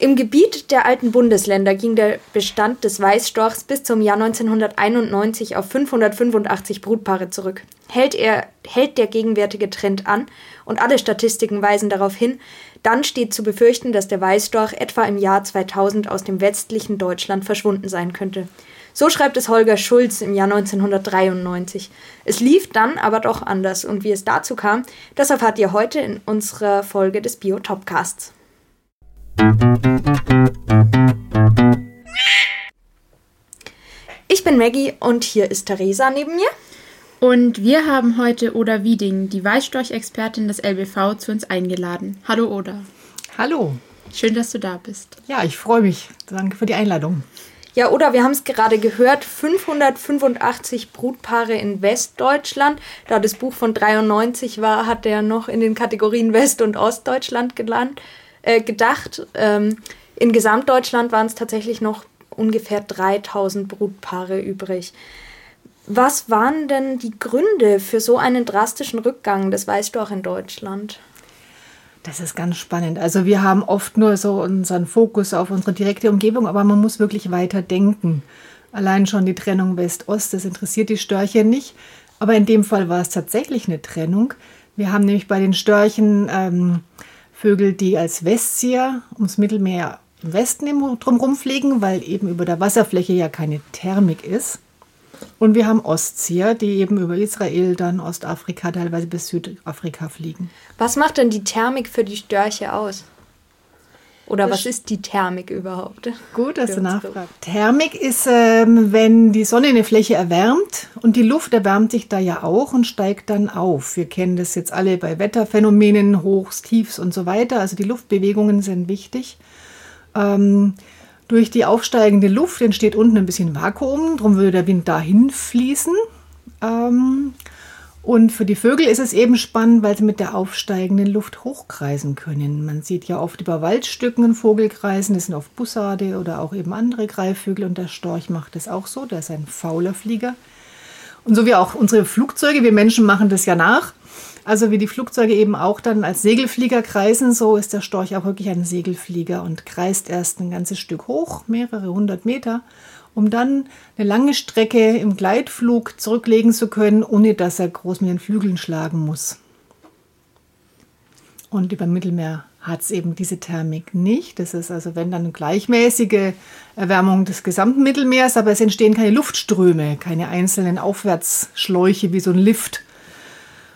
Im Gebiet der alten Bundesländer ging der Bestand des Weißstorchs bis zum Jahr 1991 auf 585 Brutpaare zurück. Hält, er, hält der gegenwärtige Trend an und alle Statistiken weisen darauf hin, dann steht zu befürchten, dass der Weißstorch etwa im Jahr 2000 aus dem westlichen Deutschland verschwunden sein könnte. So schreibt es Holger Schulz im Jahr 1993. Es lief dann aber doch anders und wie es dazu kam, das erfahrt ihr heute in unserer Folge des Bio-Topcasts. Ich bin Maggie und hier ist Theresa neben mir. Und wir haben heute Oda Wieding, die Weißstorch-Expertin des LBV, zu uns eingeladen. Hallo Oda. Hallo. Schön, dass du da bist. Ja, ich freue mich. Danke für die Einladung. Ja, oder wir haben es gerade gehört, 585 Brutpaare in Westdeutschland. Da das Buch von 93 war, hat er noch in den Kategorien West- und Ostdeutschland gelandet, äh, gedacht. Ähm, in Gesamtdeutschland waren es tatsächlich noch ungefähr 3000 Brutpaare übrig. Was waren denn die Gründe für so einen drastischen Rückgang des Weißstorch in Deutschland? Das ist ganz spannend. Also wir haben oft nur so unseren Fokus auf unsere direkte Umgebung, aber man muss wirklich weiter denken. Allein schon die Trennung West-Ost, das interessiert die Störche nicht. Aber in dem Fall war es tatsächlich eine Trennung. Wir haben nämlich bei den Störchen ähm, Vögel, die als Westzieher ums Mittelmeer im Westen drumherum fliegen, weil eben über der Wasserfläche ja keine Thermik ist. Und wir haben Ostzieher, die eben über Israel, dann Ostafrika, teilweise bis Südafrika fliegen. Was macht denn die Thermik für die Störche aus? Oder das was ist die Thermik überhaupt? Gut, dass du nachfragst. Thermik ist, ähm, wenn die Sonne eine Fläche erwärmt und die Luft erwärmt sich da ja auch und steigt dann auf. Wir kennen das jetzt alle bei Wetterphänomenen, Hochs, Tiefs und so weiter. Also die Luftbewegungen sind wichtig. Ähm, durch die aufsteigende Luft entsteht unten ein bisschen Vakuum, darum würde der Wind dahin fließen. Ähm, und für die Vögel ist es eben spannend, weil sie mit der aufsteigenden Luft hochkreisen können. Man sieht ja oft über Waldstücken einen Vogel kreisen, das sind oft Bussarde oder auch eben andere Greifvögel und der Storch macht das auch so, der ist ein fauler Flieger. Und so wie auch unsere Flugzeuge, wir Menschen machen das ja nach. Also wie die Flugzeuge eben auch dann als Segelflieger kreisen, so ist der Storch auch wirklich ein Segelflieger und kreist erst ein ganzes Stück hoch, mehrere hundert Meter, um dann eine lange Strecke im Gleitflug zurücklegen zu können, ohne dass er groß mit den Flügeln schlagen muss. Und über Mittelmeer hat es eben diese Thermik nicht. Das ist also, wenn dann eine gleichmäßige Erwärmung des gesamten Mittelmeers, aber es entstehen keine Luftströme, keine einzelnen Aufwärtsschläuche wie so ein Lift,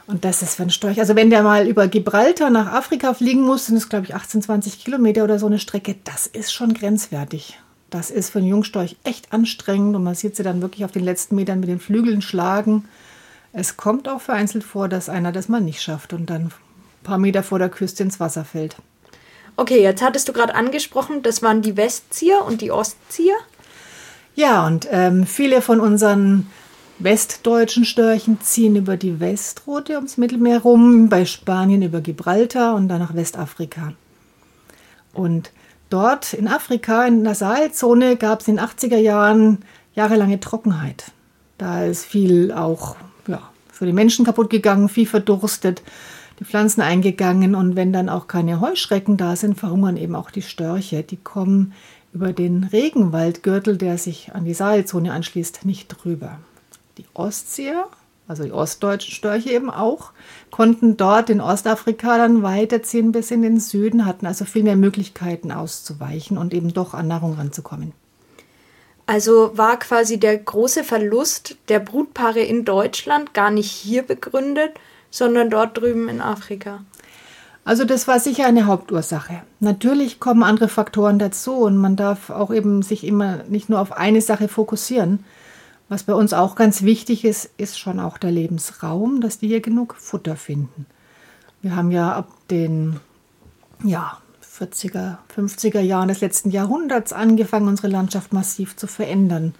und das ist für einen Storch. Also wenn der mal über Gibraltar nach Afrika fliegen muss, sind es, glaube ich, 18, 20 Kilometer oder so eine Strecke. Das ist schon grenzwertig. Das ist für einen Jungstorch echt anstrengend und man sieht sie dann wirklich auf den letzten Metern mit den Flügeln schlagen. Es kommt auch vereinzelt vor, dass einer das mal nicht schafft und dann ein paar Meter vor der Küste ins Wasser fällt. Okay, jetzt hattest du gerade angesprochen, das waren die Westzieher und die Ostzieher. Ja, und ähm, viele von unseren westdeutschen Störchen ziehen über die Westroute ums Mittelmeer rum, bei Spanien über Gibraltar und dann nach Westafrika. Und dort in Afrika, in der Saalzone, gab es in den 80er Jahren jahrelange Trockenheit. Da ist viel auch ja, für die Menschen kaputt gegangen, viel verdurstet, die Pflanzen eingegangen und wenn dann auch keine Heuschrecken da sind, verhungern eben auch die Störche. Die kommen über den Regenwaldgürtel, der sich an die Saalzone anschließt, nicht drüber. Die Ostzieher, also die ostdeutschen Störche eben auch, konnten dort in Ostafrika dann weiterziehen bis in den Süden, hatten also viel mehr Möglichkeiten auszuweichen und eben doch an Nahrung ranzukommen. Also war quasi der große Verlust der Brutpaare in Deutschland gar nicht hier begründet, sondern dort drüben in Afrika. Also das war sicher eine Hauptursache. Natürlich kommen andere Faktoren dazu und man darf auch eben sich immer nicht nur auf eine Sache fokussieren. Was bei uns auch ganz wichtig ist, ist schon auch der Lebensraum, dass die hier genug Futter finden. Wir haben ja ab den ja, 40er, 50er Jahren des letzten Jahrhunderts angefangen, unsere Landschaft massiv zu verändern.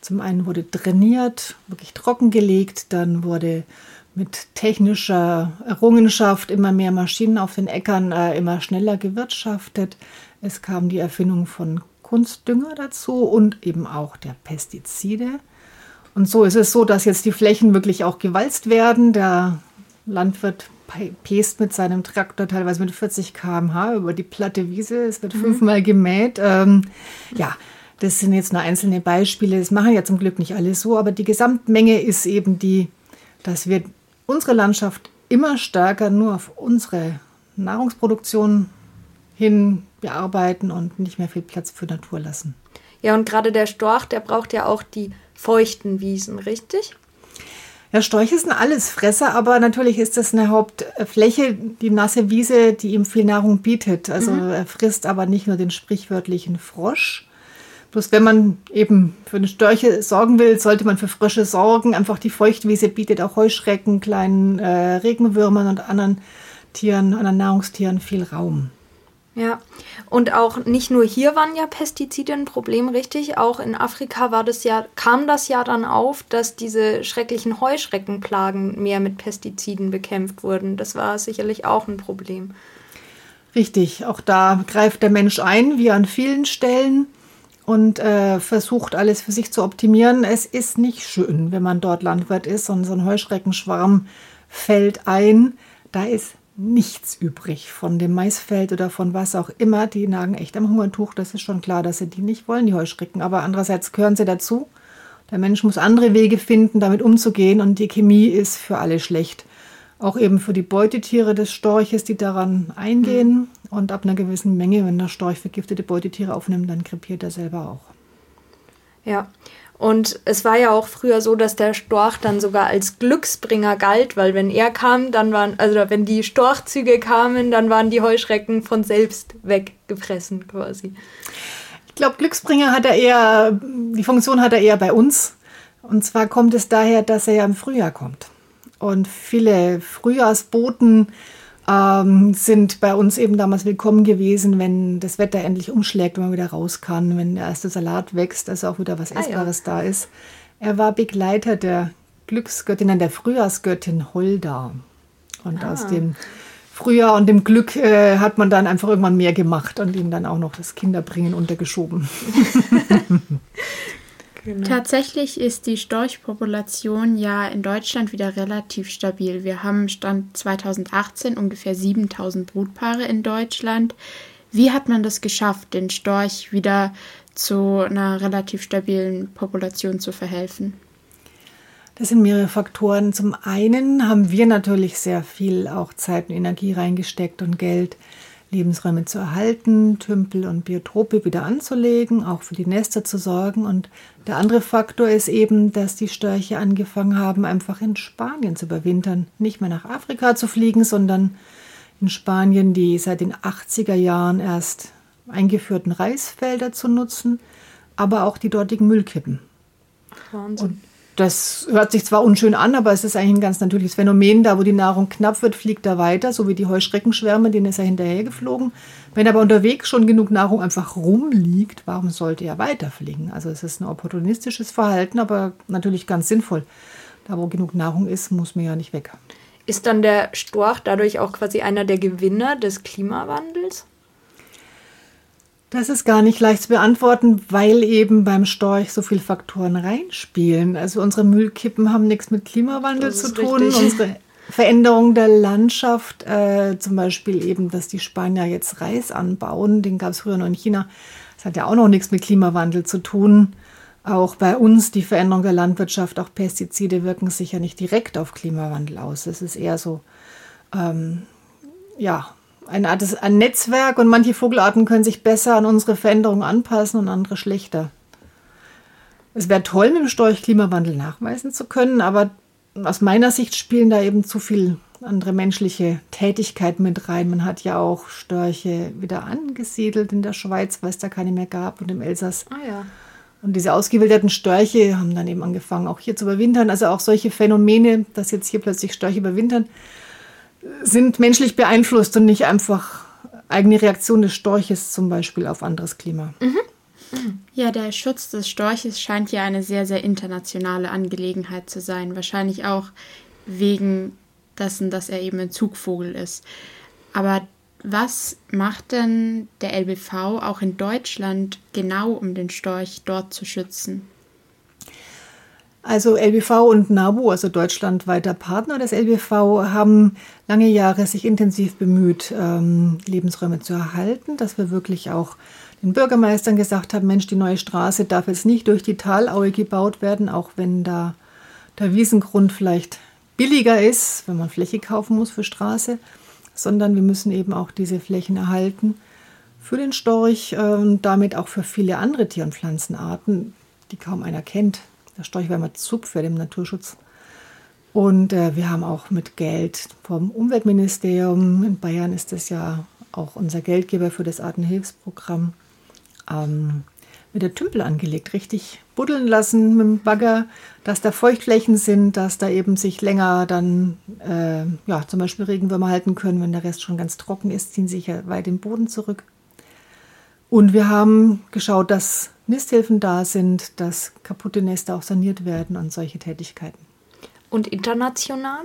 Zum einen wurde trainiert, wirklich trockengelegt, dann wurde mit technischer Errungenschaft immer mehr Maschinen auf den Äckern äh, immer schneller gewirtschaftet. Es kam die Erfindung von Kunstdünger dazu und eben auch der Pestizide. Und so ist es so, dass jetzt die Flächen wirklich auch gewalzt werden. Der Landwirt pest mit seinem Traktor teilweise mit 40 km/h über die platte Wiese. Es wird mhm. fünfmal gemäht. Ähm, ja, das sind jetzt nur einzelne Beispiele. Das machen ja zum Glück nicht alle so, aber die Gesamtmenge ist eben die, dass wir unsere Landschaft immer stärker nur auf unsere Nahrungsproduktion hin bearbeiten und nicht mehr viel Platz für Natur lassen. Ja, und gerade der Storch, der braucht ja auch die feuchten Wiesen, richtig? Ja, Storche sind Allesfresser, aber natürlich ist das eine Hauptfläche, die nasse Wiese, die ihm viel Nahrung bietet. Also mhm. er frisst aber nicht nur den sprichwörtlichen Frosch. Bloß wenn man eben für eine Störche sorgen will, sollte man für Frösche sorgen. Einfach die Feuchtwiese bietet auch Heuschrecken, kleinen äh, Regenwürmern und anderen Tieren, anderen Nahrungstieren viel Raum. Ja, und auch nicht nur hier waren ja Pestizide ein Problem, richtig? Auch in Afrika war das ja, kam das ja dann auf, dass diese schrecklichen Heuschreckenplagen mehr mit Pestiziden bekämpft wurden. Das war sicherlich auch ein Problem. Richtig, auch da greift der Mensch ein, wie an vielen Stellen, und äh, versucht alles für sich zu optimieren. Es ist nicht schön, wenn man dort Landwirt ist und so ein Heuschreckenschwarm fällt ein. Da ist nichts übrig von dem Maisfeld oder von was auch immer. Die nagen echt am Hungertuch. Das ist schon klar, dass sie die nicht wollen, die Heuschrecken. Aber andererseits gehören sie dazu. Der Mensch muss andere Wege finden, damit umzugehen. Und die Chemie ist für alle schlecht. Auch eben für die Beutetiere des Storches, die daran eingehen. Mhm. Und ab einer gewissen Menge, wenn der Storch vergiftete Beutetiere aufnimmt, dann krepiert er selber auch. Ja, und es war ja auch früher so, dass der Storch dann sogar als Glücksbringer galt, weil wenn er kam, dann waren, also wenn die Storchzüge kamen, dann waren die Heuschrecken von selbst weggefressen quasi. Ich glaube, Glücksbringer hat er eher, die Funktion hat er eher bei uns. Und zwar kommt es daher, dass er ja im Frühjahr kommt. Und viele Frühjahrsboten ähm, sind bei uns eben damals willkommen gewesen, wenn das Wetter endlich umschlägt, wenn man wieder raus kann, wenn der erste Salat wächst, also auch wieder was Essbares ah, ja. da ist. Er war Begleiter der Glücksgöttin, der Frühjahrsgöttin Holda. Und ah. aus dem Frühjahr und dem Glück äh, hat man dann einfach irgendwann mehr gemacht und ihm dann auch noch das Kinderbringen untergeschoben. Genau. Tatsächlich ist die Storchpopulation ja in Deutschland wieder relativ stabil. Wir haben Stand 2018 ungefähr 7000 Brutpaare in Deutschland. Wie hat man das geschafft, den Storch wieder zu einer relativ stabilen Population zu verhelfen? Das sind mehrere Faktoren. Zum einen haben wir natürlich sehr viel auch Zeit und Energie reingesteckt und Geld Lebensräume zu erhalten, Tümpel und Biotope wieder anzulegen, auch für die Nester zu sorgen. Und der andere Faktor ist eben, dass die Störche angefangen haben, einfach in Spanien zu überwintern. Nicht mehr nach Afrika zu fliegen, sondern in Spanien die seit den 80er Jahren erst eingeführten Reisfelder zu nutzen, aber auch die dortigen Müllkippen. Wahnsinn. Und das hört sich zwar unschön an, aber es ist eigentlich ein ganz natürliches Phänomen. Da, wo die Nahrung knapp wird, fliegt er weiter, so wie die Heuschreckenschwärme, denen ist er hinterhergeflogen. Wenn aber unterwegs schon genug Nahrung einfach rumliegt, warum sollte er weiterfliegen? Also es ist ein opportunistisches Verhalten, aber natürlich ganz sinnvoll. Da, wo genug Nahrung ist, muss man ja nicht weg. Ist dann der Storch dadurch auch quasi einer der Gewinner des Klimawandels? Das ist gar nicht leicht zu beantworten, weil eben beim Storch so viele Faktoren reinspielen. Also unsere Müllkippen haben nichts mit Klimawandel zu tun. Richtig. Unsere Veränderung der Landschaft, äh, zum Beispiel eben, dass die Spanier jetzt Reis anbauen, den gab es früher noch in China. Das hat ja auch noch nichts mit Klimawandel zu tun. Auch bei uns die Veränderung der Landwirtschaft, auch Pestizide wirken sich ja nicht direkt auf Klimawandel aus. Es ist eher so, ähm, ja, eine Art ein Netzwerk und manche Vogelarten können sich besser an unsere Veränderungen anpassen und andere schlechter. Es wäre toll, mit dem Storch Klimawandel nachweisen zu können, aber aus meiner Sicht spielen da eben zu viel andere menschliche Tätigkeiten mit rein. Man hat ja auch Störche wieder angesiedelt in der Schweiz, weil es da keine mehr gab und im Elsass. Ah ja. Und diese ausgewilderten Störche haben dann eben angefangen, auch hier zu überwintern. Also auch solche Phänomene, dass jetzt hier plötzlich Störche überwintern, sind menschlich beeinflusst und nicht einfach eigene Reaktion des Storches zum Beispiel auf anderes Klima. Mhm. Ja, der Schutz des Storches scheint ja eine sehr, sehr internationale Angelegenheit zu sein. Wahrscheinlich auch wegen dessen, dass er eben ein Zugvogel ist. Aber was macht denn der LBV auch in Deutschland genau, um den Storch dort zu schützen? Also LBV und NABU, also deutschlandweiter Partner des LBV, haben lange Jahre sich intensiv bemüht, ähm, Lebensräume zu erhalten, dass wir wirklich auch den Bürgermeistern gesagt haben, Mensch, die neue Straße darf jetzt nicht durch die Talaue gebaut werden, auch wenn da der Wiesengrund vielleicht billiger ist, wenn man Fläche kaufen muss für Straße, sondern wir müssen eben auch diese Flächen erhalten für den Storch und äh, damit auch für viele andere Tier- und Pflanzenarten, die kaum einer kennt. Der Storch war immer Zugpferd im Naturschutz. Und äh, wir haben auch mit Geld vom Umweltministerium, in Bayern ist das ja auch unser Geldgeber für das Artenhilfsprogramm, ähm, der Tümpel angelegt, richtig buddeln lassen mit dem Bagger, dass da Feuchtflächen sind, dass da eben sich länger dann, äh, ja, zum Beispiel Regenwürmer halten können, wenn der Rest schon ganz trocken ist, ziehen sich ja weit im Boden zurück. Und wir haben geschaut, dass Nisthilfen da sind, dass kaputte Nester auch saniert werden und solche Tätigkeiten. Und international?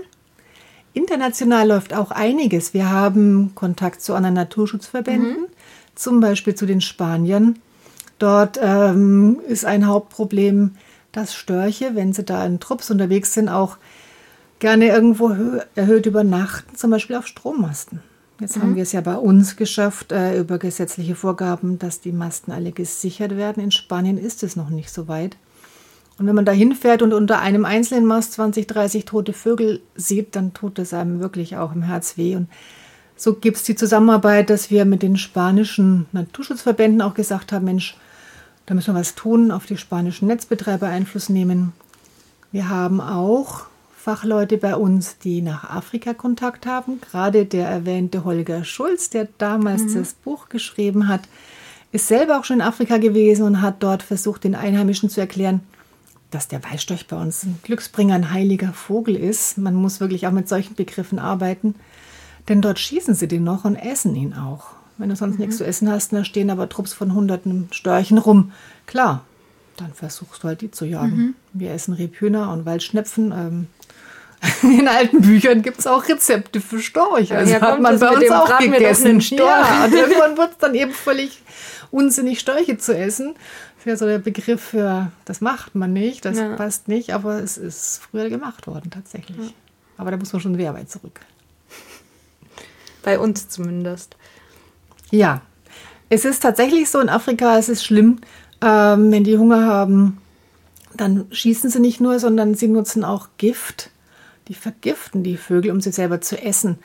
International läuft auch einiges. Wir haben Kontakt zu anderen Naturschutzverbänden, mhm. zum Beispiel zu den Spaniern. Dort ähm, ist ein Hauptproblem, dass Störche, wenn sie da in Trupps unterwegs sind, auch gerne irgendwo erhöht übernachten, zum Beispiel auf Strommasten. Jetzt mhm. haben wir es ja bei uns geschafft, äh, über gesetzliche Vorgaben, dass die Masten alle gesichert werden. In Spanien ist es noch nicht so weit. Und wenn man da hinfährt und unter einem einzelnen Mast 20, 30 tote Vögel sieht, dann tut es einem wirklich auch im Herz weh. Und so gibt es die Zusammenarbeit, dass wir mit den spanischen Naturschutzverbänden auch gesagt haben, Mensch, da müssen wir was tun, auf die spanischen Netzbetreiber Einfluss nehmen. Wir haben auch Fachleute bei uns, die nach Afrika Kontakt haben. Gerade der erwähnte Holger Schulz, der damals mhm. das Buch geschrieben hat, ist selber auch schon in Afrika gewesen und hat dort versucht, den Einheimischen zu erklären, dass der Weißstorch bei uns ein Glücksbringer, ein heiliger Vogel ist. Man muss wirklich auch mit solchen Begriffen arbeiten, denn dort schießen sie den noch und essen ihn auch. Wenn du sonst mhm. nichts zu essen hast, da stehen aber Trupps von hunderten Störchen rum. Klar, dann versuchst du halt die zu jagen. Mhm. Wir essen Rebhühner und Waldschnepfen. Ähm, in alten Büchern gibt es auch Rezepte für Storch. Also ja, hat man bei uns auch gegessen. Ja, und irgendwann wird es dann eben völlig unsinnig, Störche zu essen. Das ist ja so der Begriff für, das macht man nicht, das ja. passt nicht, aber es ist früher gemacht worden tatsächlich. Ja. Aber da muss man schon sehr weit zurück. Bei uns zumindest. Ja, es ist tatsächlich so, in Afrika ist es schlimm, ähm, wenn die Hunger haben, dann schießen sie nicht nur, sondern sie nutzen auch Gift die vergiften die Vögel, um sie selber zu essen.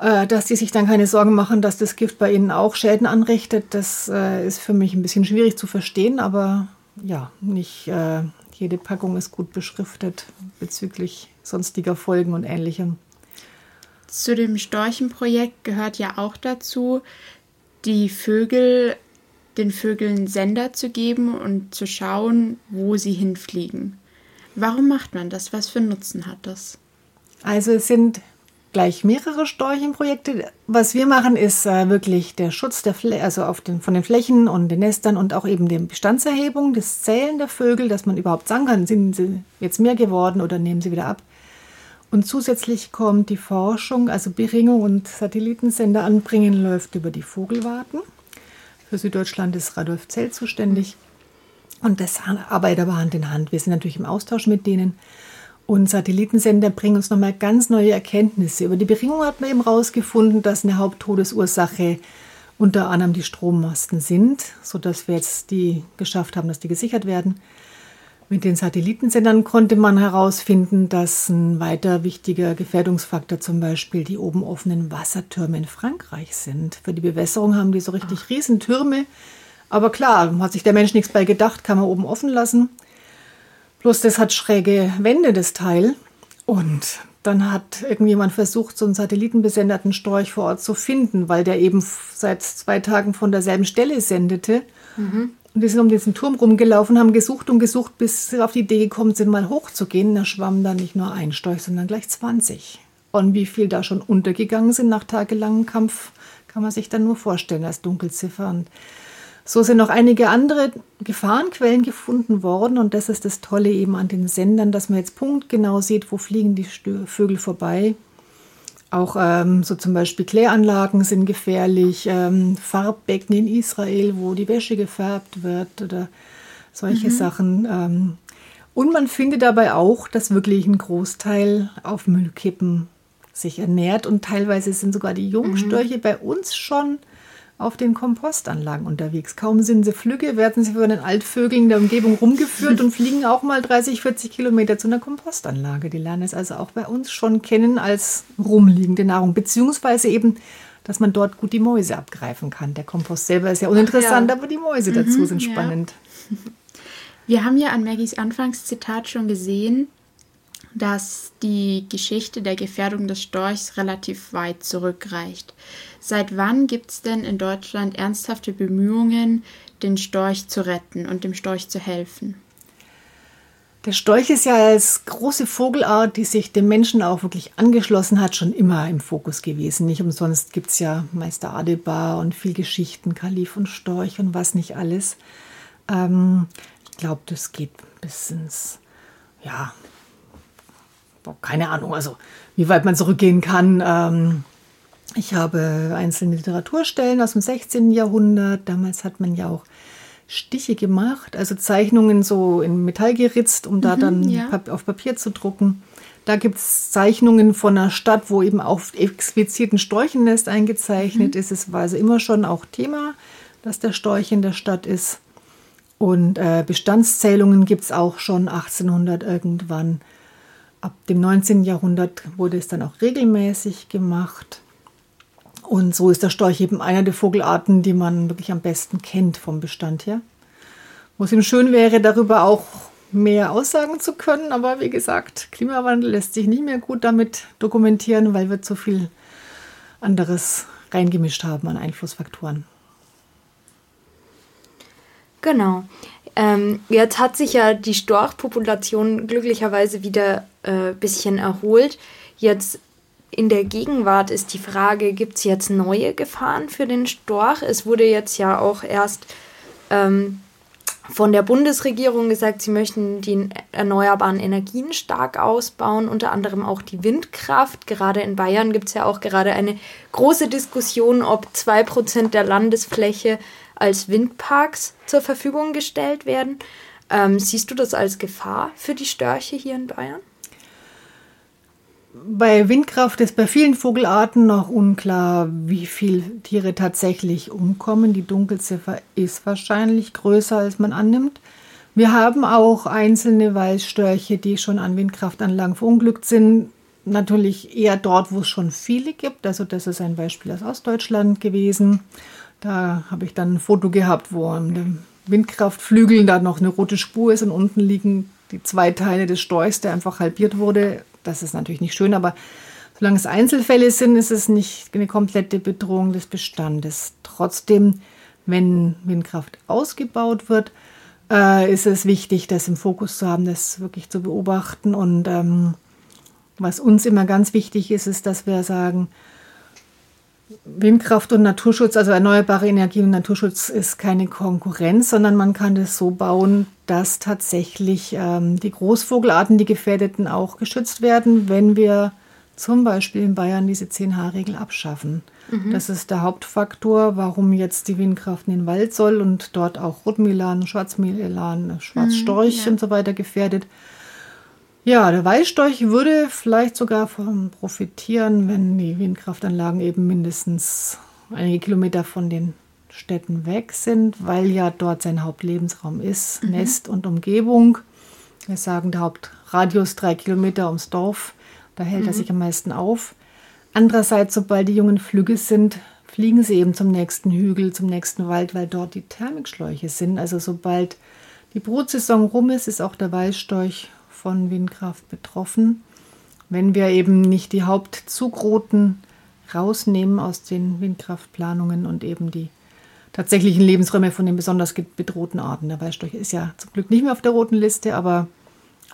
Äh, dass die sich dann keine Sorgen machen, dass das Gift bei ihnen auch Schäden anrichtet, das äh, ist für mich ein bisschen schwierig zu verstehen, aber ja, nicht äh, jede Packung ist gut beschriftet bezüglich sonstiger Folgen und ähnlichem. Zu dem Storchenprojekt gehört ja auch dazu, die Vögel, den Vögeln Sender zu geben und zu schauen, wo sie hinfliegen. Warum macht man das? Was für Nutzen hat das? Also es sind gleich mehrere Storchenprojekte. Was wir machen, ist äh, wirklich der Schutz der Flä also auf den, von den Flächen und den Nestern und auch eben die Bestandserhebung, das Zählen der Vögel, dass man überhaupt sagen kann, sind sie jetzt mehr geworden oder nehmen sie wieder ab. Und zusätzlich kommt die Forschung, also Beringung und Satellitensender anbringen, läuft über die Vogelwarten. Für Süddeutschland ist Radolf Zell zuständig. Und das arbeitet aber Hand in Hand. Wir sind natürlich im Austausch mit denen. Und Satellitensender bringen uns nochmal ganz neue Erkenntnisse. Über die Beringung hat man eben herausgefunden, dass eine Haupttodesursache unter anderem die Strommasten sind, sodass wir jetzt die geschafft haben, dass die gesichert werden. Mit den Satellitensendern konnte man herausfinden, dass ein weiter wichtiger Gefährdungsfaktor zum Beispiel die oben offenen Wassertürme in Frankreich sind. Für die Bewässerung haben die so richtig Ach. Riesentürme aber klar, hat sich der Mensch nichts bei gedacht, kann man oben offen lassen. Bloß das hat schräge Wände, das Teil. Und dann hat irgendjemand versucht, so einen satellitenbesenderten Storch vor Ort zu finden, weil der eben seit zwei Tagen von derselben Stelle sendete. Mhm. Und die sind um diesen Turm rumgelaufen, haben gesucht und gesucht, bis sie auf die Idee gekommen sind, mal hochzugehen. Da schwamm da nicht nur ein Storch, sondern gleich 20. Und wie viel da schon untergegangen sind nach tagelangem Kampf, kann man sich dann nur vorstellen als Dunkelziffer. Und so sind noch einige andere Gefahrenquellen gefunden worden und das ist das Tolle eben an den Sendern, dass man jetzt punktgenau sieht, wo fliegen die Vögel vorbei. Auch ähm, so zum Beispiel Kläranlagen sind gefährlich, ähm, Farbbecken in Israel, wo die Wäsche gefärbt wird oder solche mhm. Sachen. Ähm, Und man findet dabei auch, dass wirklich ein Großteil auf Müllkippen sich ernährt und teilweise sind sogar die Jungstörche mhm. bei uns schon auf den Kompostanlagen unterwegs. Kaum sind sie flügge, werden sie von den Altvögeln der Umgebung rumgeführt und fliegen auch mal 30, 40 Kilometer zu einer Kompostanlage. Die lernen es also auch bei uns schon kennen als rumliegende Nahrung, beziehungsweise eben, dass man dort gut die Mäuse abgreifen kann. Der Kompost selber ist ja uninteressant, ja. aber die Mäuse dazu mhm, sind spannend. Ja. Wir haben ja an Maggies Anfangszitat schon gesehen, dass die Geschichte der Gefährdung des Storchs relativ weit zurückreicht. Seit wann gibt es denn in Deutschland ernsthafte Bemühungen, den Storch zu retten und dem Storch zu helfen? Der Storch ist ja als große Vogelart, die sich dem Menschen auch wirklich angeschlossen hat, schon immer im Fokus gewesen. Nicht umsonst gibt es ja Meister Adebar und viel Geschichten, Kalif und Storch und was nicht alles. Ähm, ich glaube, das geht bis ins, ja, keine Ahnung, also wie weit man zurückgehen kann. Ähm, ich habe einzelne Literaturstellen aus dem 16. Jahrhundert. Damals hat man ja auch Stiche gemacht, also Zeichnungen so in Metall geritzt, um da mhm, dann ja. auf Papier zu drucken. Da gibt es Zeichnungen von einer Stadt, wo eben auf explizit ein Storchennest eingezeichnet mhm. ist. Es war also immer schon auch Thema, dass der Storch in der Stadt ist. Und äh, Bestandszählungen gibt es auch schon 1800 irgendwann. Ab dem 19. Jahrhundert wurde es dann auch regelmäßig gemacht. Und so ist der Storch eben einer der Vogelarten, die man wirklich am besten kennt vom Bestand her. Wo es ihm schön wäre, darüber auch mehr aussagen zu können. Aber wie gesagt, Klimawandel lässt sich nicht mehr gut damit dokumentieren, weil wir zu viel anderes reingemischt haben an Einflussfaktoren. Genau. Ähm, jetzt hat sich ja die Storchpopulation glücklicherweise wieder ein äh, bisschen erholt. Jetzt in der Gegenwart ist die Frage, gibt es jetzt neue Gefahren für den Storch? Es wurde jetzt ja auch erst ähm, von der Bundesregierung gesagt, sie möchten die erneuerbaren Energien stark ausbauen, unter anderem auch die Windkraft. Gerade in Bayern gibt es ja auch gerade eine große Diskussion, ob 2% der Landesfläche als Windparks zur Verfügung gestellt werden. Ähm, siehst du das als Gefahr für die Störche hier in Bayern? Bei Windkraft ist bei vielen Vogelarten noch unklar, wie viele Tiere tatsächlich umkommen. Die Dunkelziffer ist wahrscheinlich größer, als man annimmt. Wir haben auch einzelne Weißstörche, die schon an Windkraftanlagen verunglückt sind. Natürlich eher dort, wo es schon viele gibt. Also das ist ein Beispiel aus Ostdeutschland gewesen. Da habe ich dann ein Foto gehabt, wo an dem Windkraftflügeln da noch eine rote Spur ist und unten liegen die zwei Teile des Storchs, der einfach halbiert wurde das ist natürlich nicht schön, aber solange es Einzelfälle sind, ist es nicht eine komplette Bedrohung des Bestandes. Trotzdem, wenn Windkraft ausgebaut wird, äh, ist es wichtig, das im Fokus zu haben, das wirklich zu beobachten. Und ähm, was uns immer ganz wichtig ist, ist, dass wir sagen, Windkraft und Naturschutz, also erneuerbare Energie und Naturschutz ist keine Konkurrenz, sondern man kann das so bauen, dass tatsächlich ähm, die Großvogelarten, die gefährdeten, auch geschützt werden, wenn wir zum Beispiel in Bayern diese 10H-Regel abschaffen. Mhm. Das ist der Hauptfaktor, warum jetzt die Windkraft in den Wald soll und dort auch Rotmilan, Schwarzmilan, Schwarzstorch mhm, ja. und so weiter gefährdet. Ja, der Weißstorch würde vielleicht sogar von profitieren, wenn die Windkraftanlagen eben mindestens einige Kilometer von den Städten weg sind, weil ja dort sein Hauptlebensraum ist, mhm. Nest und Umgebung. Wir sagen, der Hauptradius drei Kilometer ums Dorf, da hält mhm. er sich am meisten auf. Andererseits, sobald die jungen Flügge sind, fliegen sie eben zum nächsten Hügel, zum nächsten Wald, weil dort die Thermikschläuche sind. Also sobald die Brutsaison rum ist, ist auch der Weißstorch von Windkraft betroffen. Wenn wir eben nicht die Hauptzugrouten rausnehmen aus den Windkraftplanungen und eben die tatsächlichen Lebensräume von den besonders bedrohten Arten. Der Weißstorch ist ja zum Glück nicht mehr auf der roten Liste, aber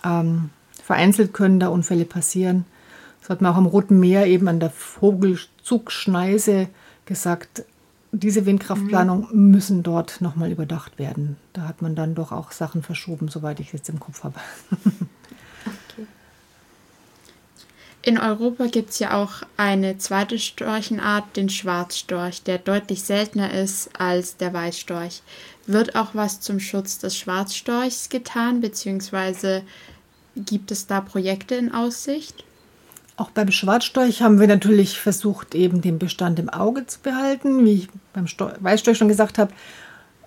ähm, vereinzelt können da Unfälle passieren. So hat man auch am Roten Meer eben an der Vogelzugschneise gesagt, diese Windkraftplanung mhm. müssen dort nochmal überdacht werden. Da hat man dann doch auch Sachen verschoben, soweit ich es jetzt im Kopf habe. In Europa gibt es ja auch eine zweite Storchenart, den Schwarzstorch, der deutlich seltener ist als der Weißstorch. Wird auch was zum Schutz des Schwarzstorchs getan, beziehungsweise gibt es da Projekte in Aussicht? Auch beim Schwarzstorch haben wir natürlich versucht, eben den Bestand im Auge zu behalten. Wie ich beim Weißstorch schon gesagt habe,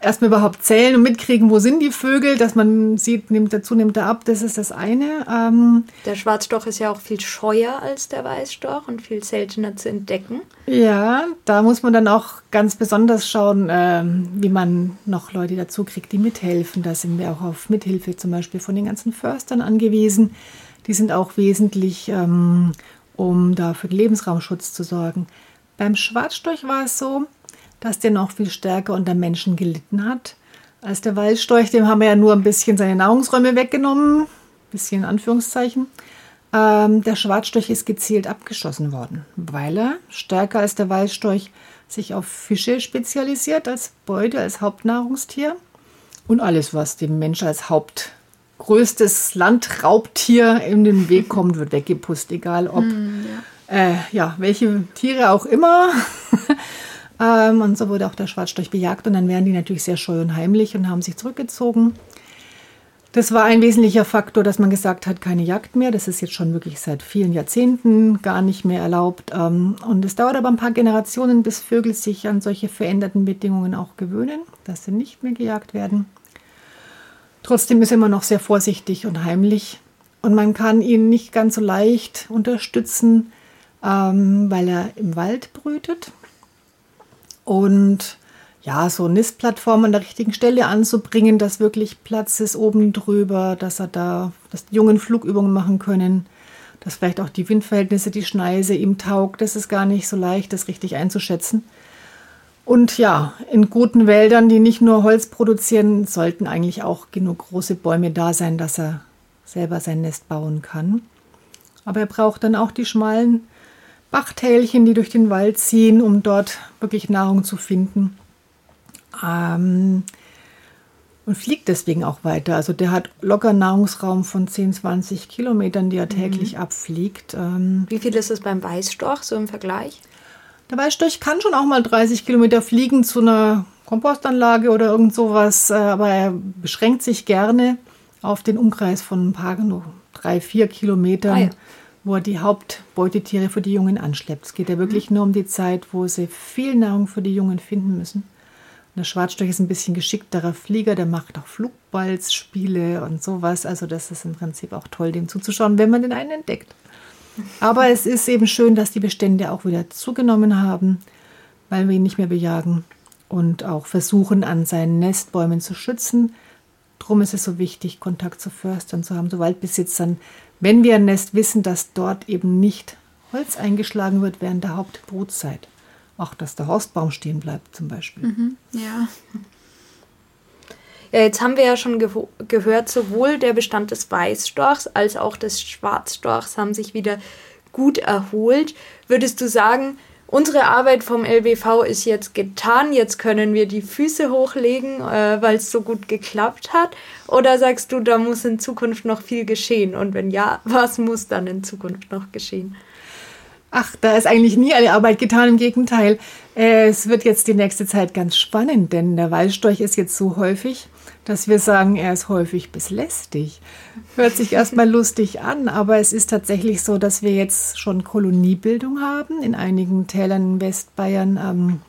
erstmal überhaupt zählen und mitkriegen, wo sind die Vögel, dass man sieht, nimmt dazu, nimmt er ab, das ist das eine. Ähm, der Schwarzstorch ist ja auch viel scheuer als der Weißstorch und viel seltener zu entdecken. Ja, da muss man dann auch ganz besonders schauen, ähm, wie man noch Leute dazu kriegt, die mithelfen. Da sind wir auch auf Mithilfe zum Beispiel von den ganzen Förstern angewiesen. Die sind auch wesentlich, ähm, um da für den Lebensraumschutz zu sorgen. Beim Schwarzstorch war es so, dass der noch viel stärker unter Menschen gelitten hat als der Weißstorch. Dem haben wir ja nur ein bisschen seine Nahrungsräume weggenommen, bisschen in Anführungszeichen. Ähm, der Schwarzstorch ist gezielt abgeschossen worden, weil er stärker als der Weißstorch sich auf Fische spezialisiert als Beute, als Hauptnahrungstier und alles, was dem Mensch als hauptgrößtes Landraubtier in den Weg kommt, wird weggepusst, egal ob mm, ja. Äh, ja, welche Tiere auch immer. Ähm, und so wurde auch der Schwarzstorch bejagt und dann wären die natürlich sehr scheu und heimlich und haben sich zurückgezogen. Das war ein wesentlicher Faktor, dass man gesagt hat, keine Jagd mehr. Das ist jetzt schon wirklich seit vielen Jahrzehnten gar nicht mehr erlaubt. Ähm, und es dauert aber ein paar Generationen, bis Vögel sich an solche veränderten Bedingungen auch gewöhnen, dass sie nicht mehr gejagt werden. Trotzdem ist er immer noch sehr vorsichtig und heimlich. Und man kann ihn nicht ganz so leicht unterstützen, ähm, weil er im Wald brütet und ja, so Nistplattform an der richtigen Stelle anzubringen, dass wirklich Platz ist oben drüber, dass er da, dass die Jungen Flugübungen machen können, dass vielleicht auch die Windverhältnisse, die Schneise ihm taugt. Das ist gar nicht so leicht, das richtig einzuschätzen. Und ja, in guten Wäldern, die nicht nur Holz produzieren, sollten eigentlich auch genug große Bäume da sein, dass er selber sein Nest bauen kann. Aber er braucht dann auch die schmalen Bachtälchen, die durch den Wald ziehen, um dort wirklich Nahrung zu finden. Ähm, und fliegt deswegen auch weiter. Also der hat locker Nahrungsraum von 10, 20 Kilometern, die er täglich mhm. abfliegt. Ähm, Wie viel ist es beim Weißstorch so im Vergleich? Der Weißstorch kann schon auch mal 30 Kilometer fliegen zu einer Kompostanlage oder irgend sowas, äh, aber er beschränkt sich gerne auf den Umkreis von ein paar, drei, vier Kilometern. Ah ja wo er die Hauptbeutetiere für die Jungen anschleppt. Es geht ja wirklich mhm. nur um die Zeit, wo sie viel Nahrung für die Jungen finden müssen. Und der Schwarzstorch ist ein bisschen geschickterer Flieger, der macht auch Flugballsspiele und sowas. Also das ist im Prinzip auch toll, dem zuzuschauen, wenn man den einen entdeckt. Aber es ist eben schön, dass die Bestände auch wieder zugenommen haben, weil wir ihn nicht mehr bejagen und auch versuchen, an seinen Nestbäumen zu schützen. Drum ist es so wichtig, Kontakt zu Förstern zu haben, zu Waldbesitzern, wenn wir ein Nest wissen, dass dort eben nicht Holz eingeschlagen wird während der Hauptbrutzeit. Auch, dass der Horstbaum stehen bleibt zum Beispiel. Mhm, ja. Ja, jetzt haben wir ja schon ge gehört, sowohl der Bestand des Weißstorchs als auch des Schwarzstorchs haben sich wieder gut erholt. Würdest du sagen, unsere Arbeit vom LBV ist jetzt getan, jetzt können wir die Füße hochlegen, äh, weil es so gut geklappt hat? Oder sagst du, da muss in Zukunft noch viel geschehen? Und wenn ja, was muss dann in Zukunft noch geschehen? Ach, da ist eigentlich nie eine Arbeit getan, im Gegenteil. Es wird jetzt die nächste Zeit ganz spannend, denn der Waldstorch ist jetzt so häufig, dass wir sagen, er ist häufig bis lästig. Hört sich erstmal lustig an, aber es ist tatsächlich so, dass wir jetzt schon Koloniebildung haben. In einigen Tälern in Westbayern ähm,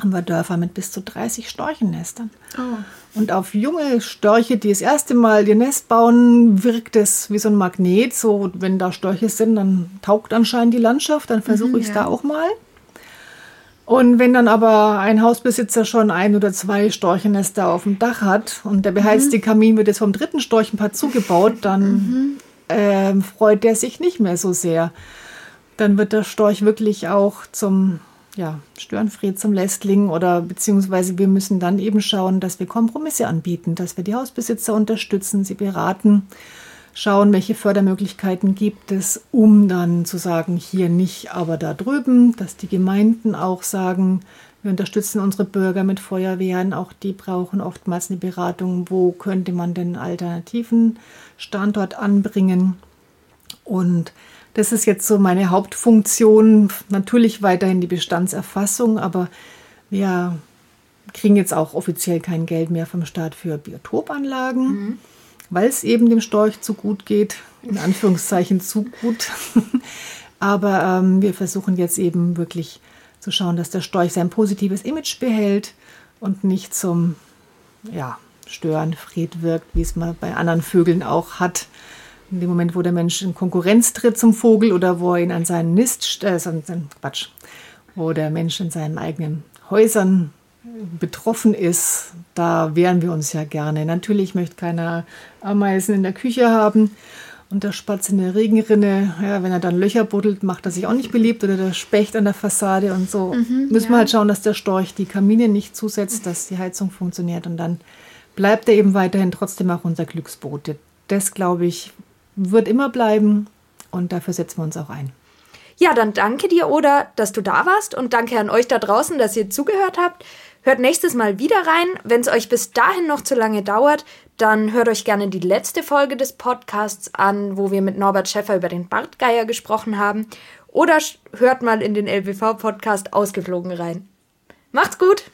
haben wir Dörfer mit bis zu 30 Storchennestern. Oh. Und auf junge Störche, die das erste Mal ihr Nest bauen, wirkt es wie so ein Magnet. So, wenn da Störche sind, dann taugt anscheinend die Landschaft, dann versuche mhm, ich es ja. da auch mal. Und wenn dann aber ein Hausbesitzer schon ein oder zwei Storchennester auf dem Dach hat und der beheizte mhm. Kamin wird jetzt vom dritten Storchenpaar zugebaut, dann mhm. äh, freut der sich nicht mehr so sehr. Dann wird der Storch wirklich auch zum ja, Störenfried, zum Lästling oder beziehungsweise wir müssen dann eben schauen, dass wir Kompromisse anbieten, dass wir die Hausbesitzer unterstützen, sie beraten schauen, welche Fördermöglichkeiten gibt es, um dann zu sagen, hier nicht, aber da drüben, dass die Gemeinden auch sagen, wir unterstützen unsere Bürger mit Feuerwehren, auch die brauchen oftmals eine Beratung, wo könnte man den alternativen Standort anbringen. Und Das ist jetzt so meine Hauptfunktion. Natürlich weiterhin die Bestandserfassung, aber wir kriegen jetzt auch offiziell kein Geld mehr vom Staat für Biotopanlagen, mhm. Weil es eben dem Storch zu gut geht. In Anführungszeichen zu gut. aber ähm, wir versuchen jetzt eben wirklich zu schauen, dass der Storch sein positives Image behält und nicht zum ja, Störenfried wirkt, wie es man bei anderen Vögeln auch hat. In dem Moment, wo der Mensch in Konkurrenz tritt zum Vogel oder wo er ihn an seinen Nist, äh, Quatsch, wo der Mensch in seinen eigenen Häusern betroffen ist, da wehren wir uns ja gerne. Natürlich möchte keiner Ameisen in der Küche haben und der Spatz in der Regenrinne, ja, wenn er dann Löcher buddelt, macht er sich auch nicht beliebt oder der Specht an der Fassade und so. Mhm, Müssen ja. wir halt schauen, dass der Storch die Kamine nicht zusetzt, dass die Heizung funktioniert und dann bleibt er eben weiterhin trotzdem auch unser Glücksbote. Das, glaube ich, wird immer bleiben und dafür setzen wir uns auch ein. Ja, dann danke dir, Oda, dass du da warst und danke an euch da draußen, dass ihr zugehört habt. Hört nächstes Mal wieder rein. Wenn es euch bis dahin noch zu lange dauert, dann hört euch gerne die letzte Folge des Podcasts an, wo wir mit Norbert Schäffer über den Bartgeier gesprochen haben. Oder hört mal in den LBV-Podcast ausgeflogen rein. Macht's gut!